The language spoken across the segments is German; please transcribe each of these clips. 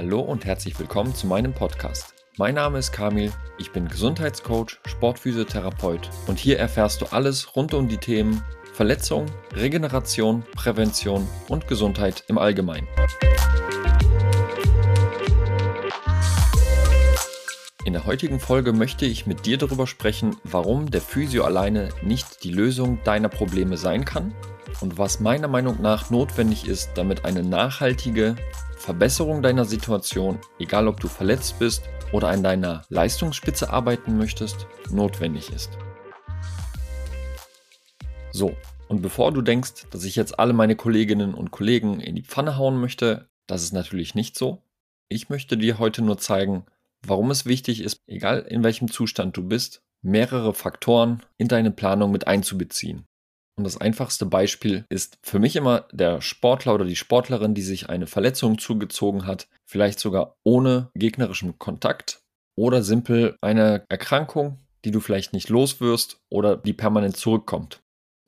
Hallo und herzlich willkommen zu meinem Podcast. Mein Name ist Kamil, ich bin Gesundheitscoach, Sportphysiotherapeut und hier erfährst du alles rund um die Themen Verletzung, Regeneration, Prävention und Gesundheit im Allgemeinen. In der heutigen Folge möchte ich mit dir darüber sprechen, warum der Physio alleine nicht die Lösung deiner Probleme sein kann und was meiner Meinung nach notwendig ist, damit eine nachhaltige Verbesserung deiner Situation, egal ob du verletzt bist oder an deiner Leistungsspitze arbeiten möchtest, notwendig ist. So, und bevor du denkst, dass ich jetzt alle meine Kolleginnen und Kollegen in die Pfanne hauen möchte, das ist natürlich nicht so. Ich möchte dir heute nur zeigen, warum es wichtig ist, egal in welchem Zustand du bist, mehrere Faktoren in deine Planung mit einzubeziehen. Und das einfachste Beispiel ist für mich immer der Sportler oder die Sportlerin, die sich eine Verletzung zugezogen hat, vielleicht sogar ohne gegnerischem Kontakt oder simpel eine Erkrankung, die du vielleicht nicht loswirst oder die permanent zurückkommt.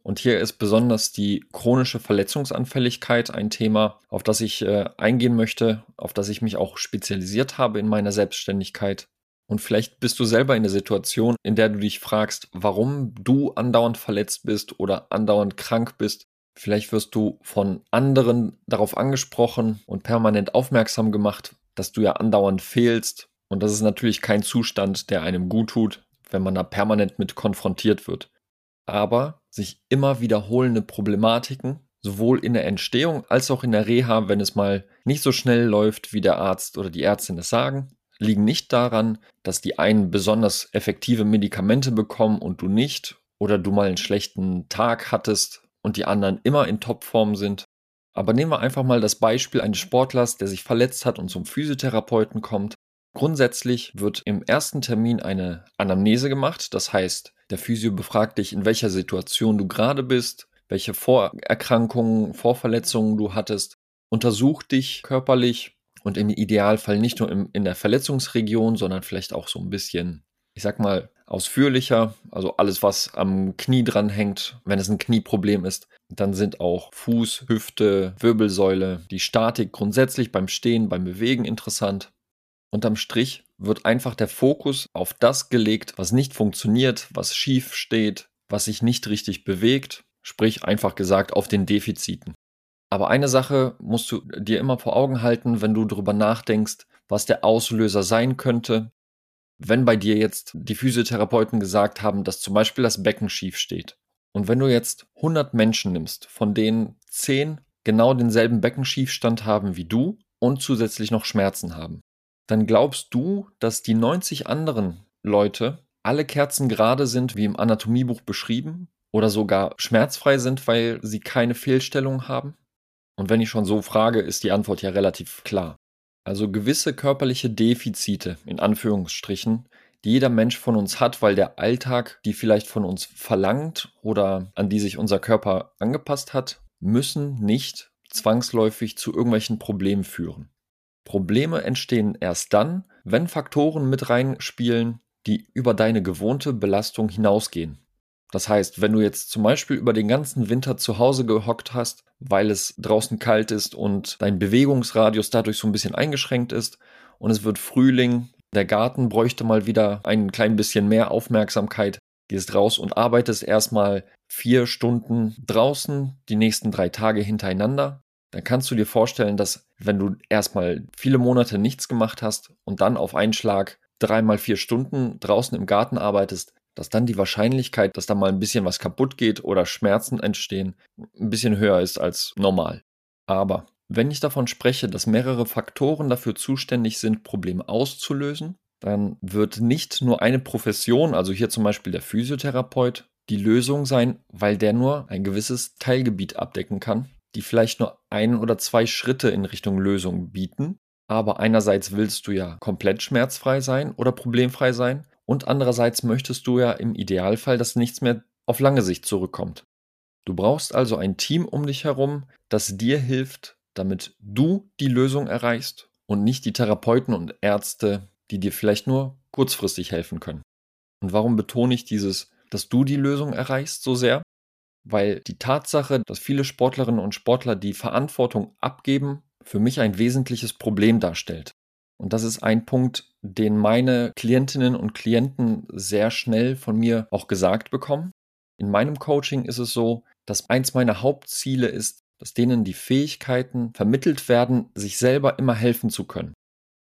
Und hier ist besonders die chronische Verletzungsanfälligkeit ein Thema, auf das ich äh, eingehen möchte, auf das ich mich auch spezialisiert habe in meiner Selbstständigkeit. Und vielleicht bist du selber in der Situation, in der du dich fragst, warum du andauernd verletzt bist oder andauernd krank bist. Vielleicht wirst du von anderen darauf angesprochen und permanent aufmerksam gemacht, dass du ja andauernd fehlst. Und das ist natürlich kein Zustand, der einem gut tut, wenn man da permanent mit konfrontiert wird. Aber sich immer wiederholende Problematiken, sowohl in der Entstehung als auch in der Reha, wenn es mal nicht so schnell läuft, wie der Arzt oder die Ärztin es sagen, liegen nicht daran, dass die einen besonders effektive Medikamente bekommen und du nicht, oder du mal einen schlechten Tag hattest und die anderen immer in Topform sind. Aber nehmen wir einfach mal das Beispiel eines Sportlers, der sich verletzt hat und zum Physiotherapeuten kommt. Grundsätzlich wird im ersten Termin eine Anamnese gemacht, das heißt, der Physio befragt dich, in welcher Situation du gerade bist, welche Vorerkrankungen, Vorverletzungen du hattest, untersucht dich körperlich und im Idealfall nicht nur im, in der Verletzungsregion, sondern vielleicht auch so ein bisschen, ich sag mal, ausführlicher. Also alles, was am Knie dran hängt, wenn es ein Knieproblem ist. Dann sind auch Fuß, Hüfte, Wirbelsäule, die Statik grundsätzlich beim Stehen, beim Bewegen interessant. Unterm Strich wird einfach der Fokus auf das gelegt, was nicht funktioniert, was schief steht, was sich nicht richtig bewegt, sprich einfach gesagt auf den Defiziten. Aber eine Sache musst du dir immer vor Augen halten, wenn du darüber nachdenkst, was der Auslöser sein könnte. Wenn bei dir jetzt die Physiotherapeuten gesagt haben, dass zum Beispiel das Becken schief steht. Und wenn du jetzt 100 Menschen nimmst, von denen 10 genau denselben Beckenschiefstand haben wie du und zusätzlich noch Schmerzen haben, dann glaubst du, dass die 90 anderen Leute alle Kerzen gerade sind, wie im Anatomiebuch beschrieben, oder sogar schmerzfrei sind, weil sie keine Fehlstellung haben? Und wenn ich schon so frage, ist die Antwort ja relativ klar. Also gewisse körperliche Defizite, in Anführungsstrichen, die jeder Mensch von uns hat, weil der Alltag die vielleicht von uns verlangt oder an die sich unser Körper angepasst hat, müssen nicht zwangsläufig zu irgendwelchen Problemen führen. Probleme entstehen erst dann, wenn Faktoren mit reinspielen, die über deine gewohnte Belastung hinausgehen. Das heißt, wenn du jetzt zum Beispiel über den ganzen Winter zu Hause gehockt hast, weil es draußen kalt ist und dein Bewegungsradius dadurch so ein bisschen eingeschränkt ist und es wird Frühling, der Garten bräuchte mal wieder ein klein bisschen mehr Aufmerksamkeit, gehst raus und arbeitest erstmal vier Stunden draußen, die nächsten drei Tage hintereinander, dann kannst du dir vorstellen, dass wenn du erstmal viele Monate nichts gemacht hast und dann auf einen Schlag dreimal vier Stunden draußen im Garten arbeitest, dass dann die Wahrscheinlichkeit, dass da mal ein bisschen was kaputt geht oder Schmerzen entstehen, ein bisschen höher ist als normal. Aber wenn ich davon spreche, dass mehrere Faktoren dafür zuständig sind, Probleme auszulösen, dann wird nicht nur eine Profession, also hier zum Beispiel der Physiotherapeut, die Lösung sein, weil der nur ein gewisses Teilgebiet abdecken kann, die vielleicht nur ein oder zwei Schritte in Richtung Lösung bieten. Aber einerseits willst du ja komplett schmerzfrei sein oder problemfrei sein und andererseits möchtest du ja im Idealfall, dass nichts mehr auf lange Sicht zurückkommt. Du brauchst also ein Team um dich herum, das dir hilft, damit du die Lösung erreichst und nicht die Therapeuten und Ärzte, die dir vielleicht nur kurzfristig helfen können. Und warum betone ich dieses, dass du die Lösung erreichst so sehr? weil die Tatsache, dass viele Sportlerinnen und Sportler die Verantwortung abgeben, für mich ein wesentliches Problem darstellt. Und das ist ein Punkt, den meine Klientinnen und Klienten sehr schnell von mir auch gesagt bekommen. In meinem Coaching ist es so, dass eins meiner Hauptziele ist, dass denen die Fähigkeiten vermittelt werden, sich selber immer helfen zu können.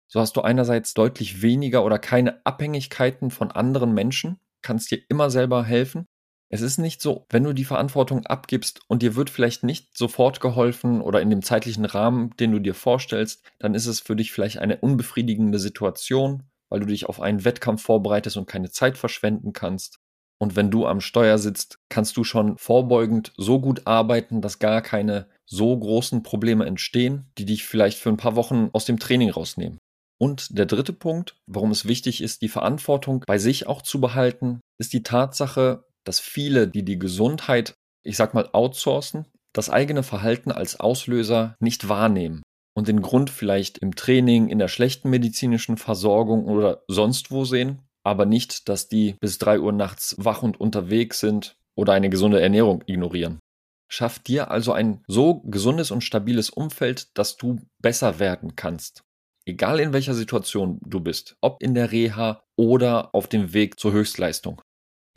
So hast du einerseits deutlich weniger oder keine Abhängigkeiten von anderen Menschen, kannst dir immer selber helfen. Es ist nicht so, wenn du die Verantwortung abgibst und dir wird vielleicht nicht sofort geholfen oder in dem zeitlichen Rahmen, den du dir vorstellst, dann ist es für dich vielleicht eine unbefriedigende Situation, weil du dich auf einen Wettkampf vorbereitest und keine Zeit verschwenden kannst. Und wenn du am Steuer sitzt, kannst du schon vorbeugend so gut arbeiten, dass gar keine so großen Probleme entstehen, die dich vielleicht für ein paar Wochen aus dem Training rausnehmen. Und der dritte Punkt, warum es wichtig ist, die Verantwortung bei sich auch zu behalten, ist die Tatsache, dass viele, die die Gesundheit, ich sag mal, outsourcen, das eigene Verhalten als Auslöser nicht wahrnehmen und den Grund vielleicht im Training, in der schlechten medizinischen Versorgung oder sonst wo sehen, aber nicht, dass die bis drei Uhr nachts wach und unterwegs sind oder eine gesunde Ernährung ignorieren. Schaff dir also ein so gesundes und stabiles Umfeld, dass du besser werden kannst. Egal in welcher Situation du bist, ob in der Reha oder auf dem Weg zur Höchstleistung.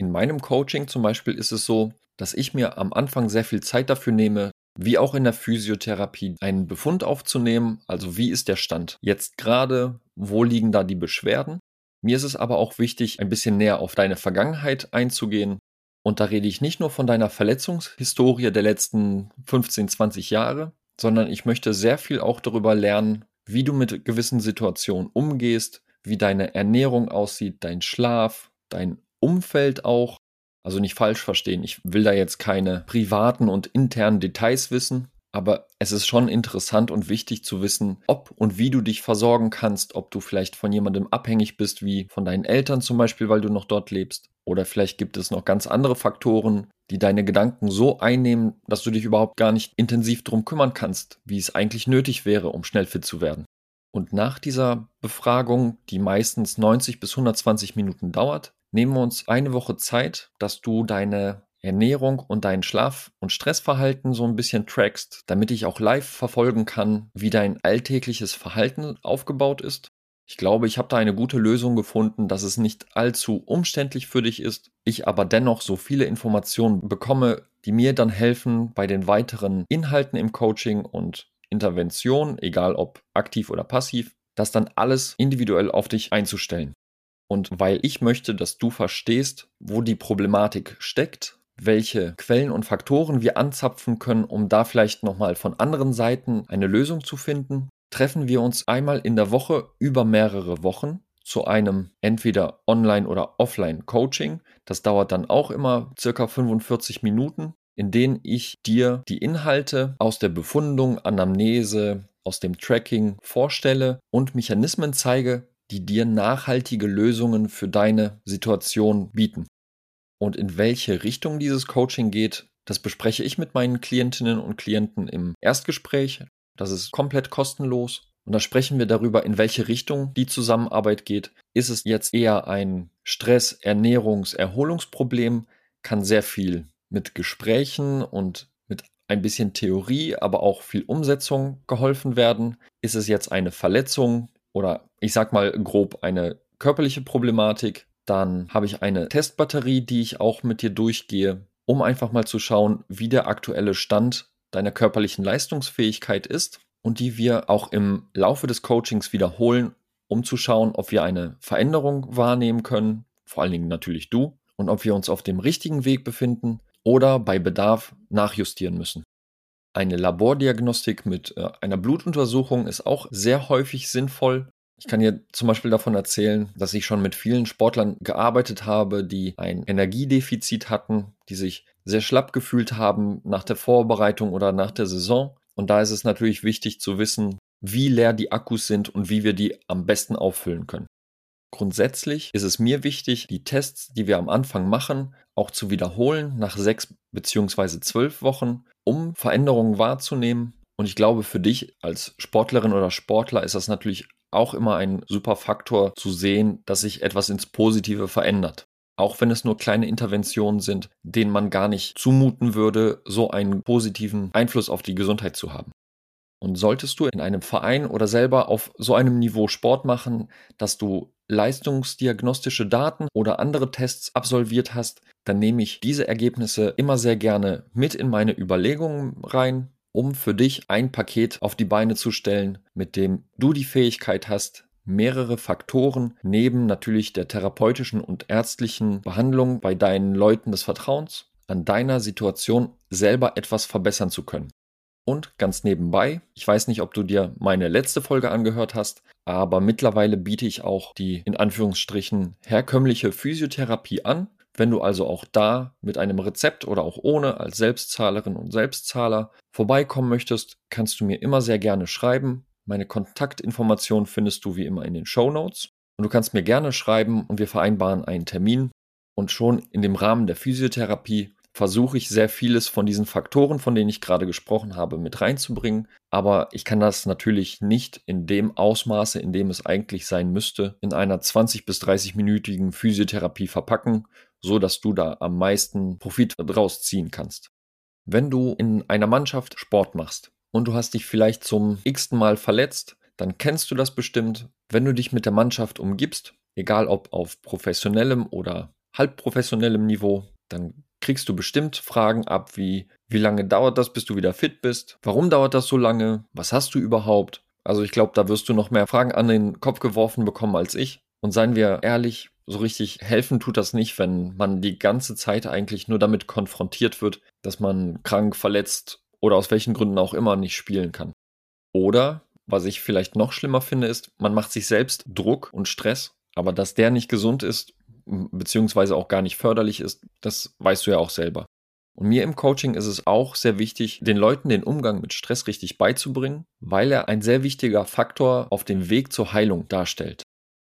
In meinem Coaching zum Beispiel ist es so, dass ich mir am Anfang sehr viel Zeit dafür nehme, wie auch in der Physiotherapie, einen Befund aufzunehmen, also wie ist der Stand jetzt gerade, wo liegen da die Beschwerden. Mir ist es aber auch wichtig, ein bisschen näher auf deine Vergangenheit einzugehen. Und da rede ich nicht nur von deiner Verletzungshistorie der letzten 15, 20 Jahre, sondern ich möchte sehr viel auch darüber lernen, wie du mit gewissen Situationen umgehst, wie deine Ernährung aussieht, dein Schlaf, dein Umfeld auch. Also nicht falsch verstehen, ich will da jetzt keine privaten und internen Details wissen, aber es ist schon interessant und wichtig zu wissen, ob und wie du dich versorgen kannst, ob du vielleicht von jemandem abhängig bist, wie von deinen Eltern zum Beispiel, weil du noch dort lebst. Oder vielleicht gibt es noch ganz andere Faktoren, die deine Gedanken so einnehmen, dass du dich überhaupt gar nicht intensiv drum kümmern kannst, wie es eigentlich nötig wäre, um schnell fit zu werden. Und nach dieser Befragung, die meistens 90 bis 120 Minuten dauert, nehmen wir uns eine Woche Zeit, dass du deine Ernährung und dein Schlaf- und Stressverhalten so ein bisschen trackst, damit ich auch live verfolgen kann, wie dein alltägliches Verhalten aufgebaut ist. Ich glaube, ich habe da eine gute Lösung gefunden, dass es nicht allzu umständlich für dich ist, ich aber dennoch so viele Informationen bekomme, die mir dann helfen bei den weiteren Inhalten im Coaching und Intervention, egal ob aktiv oder passiv, das dann alles individuell auf dich einzustellen. Und weil ich möchte, dass du verstehst, wo die Problematik steckt, welche Quellen und Faktoren wir anzapfen können, um da vielleicht nochmal von anderen Seiten eine Lösung zu finden, treffen wir uns einmal in der Woche über mehrere Wochen zu einem entweder Online- oder Offline-Coaching. Das dauert dann auch immer circa 45 Minuten, in denen ich dir die Inhalte aus der Befundung, Anamnese, aus dem Tracking vorstelle und Mechanismen zeige, die dir nachhaltige Lösungen für deine Situation bieten. Und in welche Richtung dieses Coaching geht, das bespreche ich mit meinen Klientinnen und Klienten im Erstgespräch. Das ist komplett kostenlos. Und da sprechen wir darüber, in welche Richtung die Zusammenarbeit geht. Ist es jetzt eher ein Stress-, Ernährungs-, Erholungsproblem? Kann sehr viel mit Gesprächen und mit ein bisschen Theorie, aber auch viel Umsetzung geholfen werden. Ist es jetzt eine Verletzung oder ich sag mal grob eine körperliche Problematik? Dann habe ich eine Testbatterie, die ich auch mit dir durchgehe, um einfach mal zu schauen, wie der aktuelle Stand deiner körperlichen Leistungsfähigkeit ist und die wir auch im Laufe des Coachings wiederholen, um zu schauen, ob wir eine Veränderung wahrnehmen können, vor allen Dingen natürlich du, und ob wir uns auf dem richtigen Weg befinden oder bei Bedarf nachjustieren müssen. Eine Labordiagnostik mit äh, einer Blutuntersuchung ist auch sehr häufig sinnvoll, ich kann dir zum Beispiel davon erzählen, dass ich schon mit vielen Sportlern gearbeitet habe, die ein Energiedefizit hatten, die sich sehr schlapp gefühlt haben nach der Vorbereitung oder nach der Saison. Und da ist es natürlich wichtig zu wissen, wie leer die Akkus sind und wie wir die am besten auffüllen können. Grundsätzlich ist es mir wichtig, die Tests, die wir am Anfang machen, auch zu wiederholen nach sechs beziehungsweise zwölf Wochen, um Veränderungen wahrzunehmen. Und ich glaube, für dich als Sportlerin oder Sportler ist das natürlich auch immer ein super Faktor zu sehen, dass sich etwas ins Positive verändert. Auch wenn es nur kleine Interventionen sind, denen man gar nicht zumuten würde, so einen positiven Einfluss auf die Gesundheit zu haben. Und solltest du in einem Verein oder selber auf so einem Niveau Sport machen, dass du leistungsdiagnostische Daten oder andere Tests absolviert hast, dann nehme ich diese Ergebnisse immer sehr gerne mit in meine Überlegungen rein, um für dich ein Paket auf die Beine zu stellen, mit dem du die Fähigkeit hast, mehrere Faktoren neben natürlich der therapeutischen und ärztlichen Behandlung bei deinen Leuten des Vertrauens an deiner Situation selber etwas verbessern zu können. Und ganz nebenbei, ich weiß nicht, ob du dir meine letzte Folge angehört hast, aber mittlerweile biete ich auch die in Anführungsstrichen herkömmliche Physiotherapie an. Wenn du also auch da mit einem Rezept oder auch ohne als Selbstzahlerin und Selbstzahler vorbeikommen möchtest, kannst du mir immer sehr gerne schreiben. Meine Kontaktinformationen findest du wie immer in den Show Notes. Und du kannst mir gerne schreiben und wir vereinbaren einen Termin. Und schon in dem Rahmen der Physiotherapie versuche ich sehr vieles von diesen Faktoren, von denen ich gerade gesprochen habe, mit reinzubringen. Aber ich kann das natürlich nicht in dem Ausmaße, in dem es eigentlich sein müsste, in einer 20 bis 30-minütigen Physiotherapie verpacken, so dass du da am meisten Profit draus ziehen kannst. Wenn du in einer Mannschaft Sport machst und du hast dich vielleicht zum x-ten Mal verletzt, dann kennst du das bestimmt. Wenn du dich mit der Mannschaft umgibst, egal ob auf professionellem oder halbprofessionellem Niveau, dann kriegst du bestimmt Fragen ab wie, wie lange dauert das, bis du wieder fit bist? Warum dauert das so lange? Was hast du überhaupt? Also ich glaube, da wirst du noch mehr Fragen an den Kopf geworfen bekommen als ich. Und seien wir ehrlich, so richtig helfen tut das nicht, wenn man die ganze Zeit eigentlich nur damit konfrontiert wird, dass man krank, verletzt oder aus welchen Gründen auch immer nicht spielen kann. Oder, was ich vielleicht noch schlimmer finde, ist, man macht sich selbst Druck und Stress, aber dass der nicht gesund ist, beziehungsweise auch gar nicht förderlich ist, das weißt du ja auch selber. Und mir im Coaching ist es auch sehr wichtig, den Leuten den Umgang mit Stress richtig beizubringen, weil er ein sehr wichtiger Faktor auf dem Weg zur Heilung darstellt.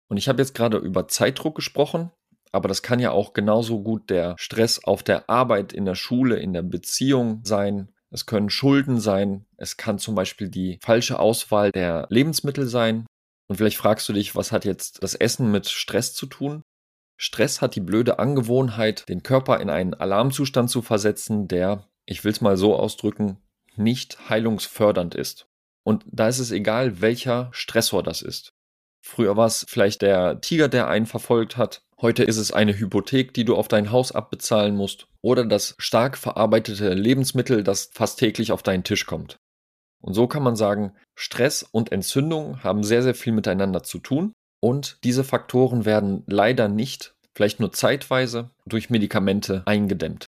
Und ich habe jetzt gerade über Zeitdruck gesprochen, aber das kann ja auch genauso gut der Stress auf der Arbeit, in der Schule, in der Beziehung sein. Es können Schulden sein. Es kann zum Beispiel die falsche Auswahl der Lebensmittel sein. Und vielleicht fragst du dich, was hat jetzt das Essen mit Stress zu tun? Stress hat die blöde Angewohnheit, den Körper in einen Alarmzustand zu versetzen, der, ich will es mal so ausdrücken, nicht heilungsfördernd ist. Und da ist es egal, welcher Stressor das ist. Früher war es vielleicht der Tiger, der einen verfolgt hat. Heute ist es eine Hypothek, die du auf dein Haus abbezahlen musst. Oder das stark verarbeitete Lebensmittel, das fast täglich auf deinen Tisch kommt. Und so kann man sagen, Stress und Entzündung haben sehr, sehr viel miteinander zu tun. Und diese Faktoren werden leider nicht, vielleicht nur zeitweise, durch Medikamente eingedämmt.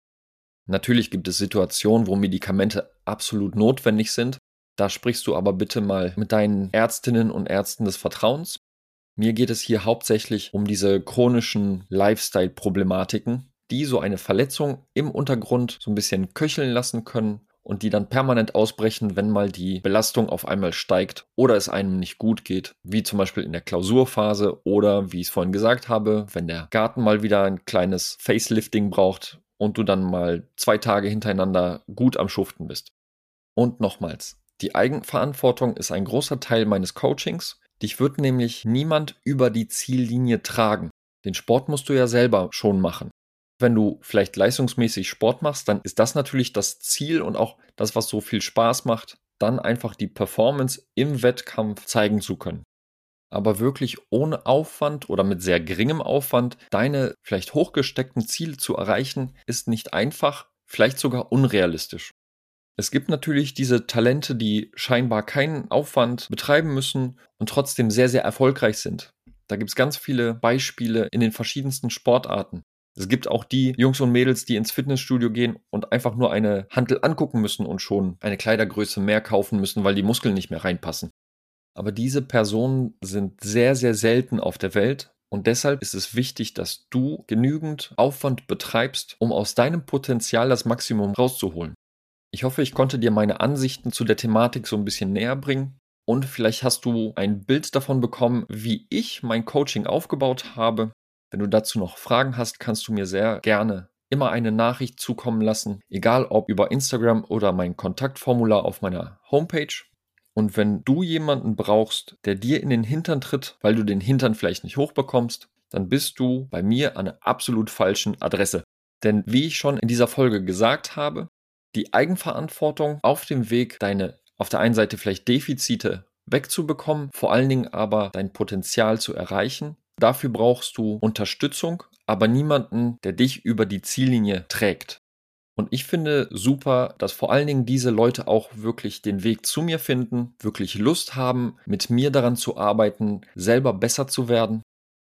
Natürlich gibt es Situationen, wo Medikamente absolut notwendig sind. Da sprichst du aber bitte mal mit deinen Ärztinnen und Ärzten des Vertrauens. Mir geht es hier hauptsächlich um diese chronischen Lifestyle-Problematiken, die so eine Verletzung im Untergrund so ein bisschen köcheln lassen können und die dann permanent ausbrechen, wenn mal die Belastung auf einmal steigt oder es einem nicht gut geht, wie zum Beispiel in der Klausurphase oder wie ich es vorhin gesagt habe, wenn der Garten mal wieder ein kleines Facelifting braucht und du dann mal zwei Tage hintereinander gut am Schuften bist. Und nochmals, die Eigenverantwortung ist ein großer Teil meines Coachings. Dich wird nämlich niemand über die Ziellinie tragen. Den Sport musst du ja selber schon machen wenn du vielleicht leistungsmäßig Sport machst, dann ist das natürlich das Ziel und auch das, was so viel Spaß macht, dann einfach die Performance im Wettkampf zeigen zu können. Aber wirklich ohne Aufwand oder mit sehr geringem Aufwand deine vielleicht hochgesteckten Ziele zu erreichen, ist nicht einfach, vielleicht sogar unrealistisch. Es gibt natürlich diese Talente, die scheinbar keinen Aufwand betreiben müssen und trotzdem sehr, sehr erfolgreich sind. Da gibt es ganz viele Beispiele in den verschiedensten Sportarten. Es gibt auch die Jungs und Mädels, die ins Fitnessstudio gehen und einfach nur eine Hantel angucken müssen und schon eine Kleidergröße mehr kaufen müssen, weil die Muskeln nicht mehr reinpassen. Aber diese Personen sind sehr, sehr selten auf der Welt und deshalb ist es wichtig, dass du genügend Aufwand betreibst, um aus deinem Potenzial das Maximum rauszuholen. Ich hoffe, ich konnte dir meine Ansichten zu der Thematik so ein bisschen näher bringen und vielleicht hast du ein Bild davon bekommen, wie ich mein Coaching aufgebaut habe wenn du dazu noch Fragen hast, kannst du mir sehr gerne immer eine Nachricht zukommen lassen, egal ob über Instagram oder mein Kontaktformular auf meiner Homepage. Und wenn du jemanden brauchst, der dir in den Hintern tritt, weil du den Hintern vielleicht nicht hochbekommst, dann bist du bei mir an einer absolut falschen Adresse. Denn wie ich schon in dieser Folge gesagt habe, die Eigenverantwortung auf dem Weg, deine auf der einen Seite vielleicht Defizite wegzubekommen, vor allen Dingen aber dein Potenzial zu erreichen. Dafür brauchst du Unterstützung, aber niemanden, der dich über die Ziellinie trägt. Und ich finde super, dass vor allen Dingen diese Leute auch wirklich den Weg zu mir finden, wirklich Lust haben, mit mir daran zu arbeiten, selber besser zu werden.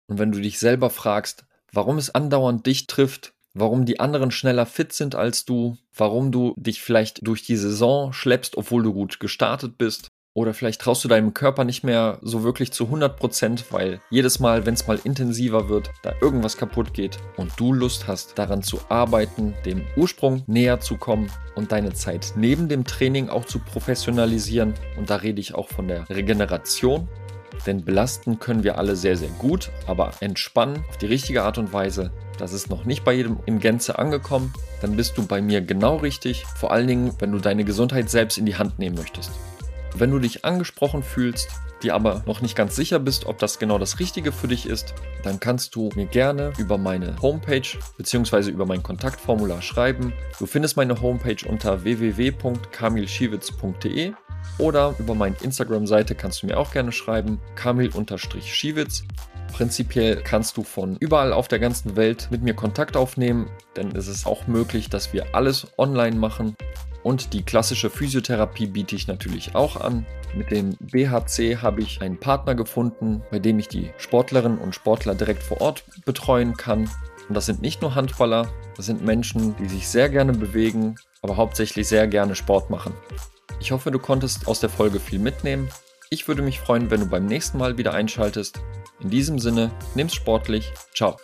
Und wenn du dich selber fragst, warum es andauernd dich trifft, warum die anderen schneller fit sind als du, warum du dich vielleicht durch die Saison schleppst, obwohl du gut gestartet bist, oder vielleicht traust du deinem Körper nicht mehr so wirklich zu 100 Prozent, weil jedes Mal, wenn es mal intensiver wird, da irgendwas kaputt geht und du Lust hast, daran zu arbeiten, dem Ursprung näher zu kommen und deine Zeit neben dem Training auch zu professionalisieren. Und da rede ich auch von der Regeneration. Denn belasten können wir alle sehr, sehr gut, aber entspannen auf die richtige Art und Weise, das ist noch nicht bei jedem in Gänze angekommen, dann bist du bei mir genau richtig, vor allen Dingen, wenn du deine Gesundheit selbst in die Hand nehmen möchtest. Wenn du dich angesprochen fühlst, dir aber noch nicht ganz sicher bist, ob das genau das Richtige für dich ist, dann kannst du mir gerne über meine Homepage bzw. über mein Kontaktformular schreiben. Du findest meine Homepage unter www.kamilschiewitz.de oder über meine Instagram-Seite kannst du mir auch gerne schreiben, kamil-schiewitz. Prinzipiell kannst du von überall auf der ganzen Welt mit mir Kontakt aufnehmen, denn es ist auch möglich, dass wir alles online machen. Und die klassische Physiotherapie biete ich natürlich auch an. Mit dem BHC habe ich einen Partner gefunden, bei dem ich die Sportlerinnen und Sportler direkt vor Ort betreuen kann. Und das sind nicht nur Handballer, das sind Menschen, die sich sehr gerne bewegen, aber hauptsächlich sehr gerne Sport machen. Ich hoffe, du konntest aus der Folge viel mitnehmen. Ich würde mich freuen, wenn du beim nächsten Mal wieder einschaltest. In diesem Sinne, nimm's sportlich. Ciao.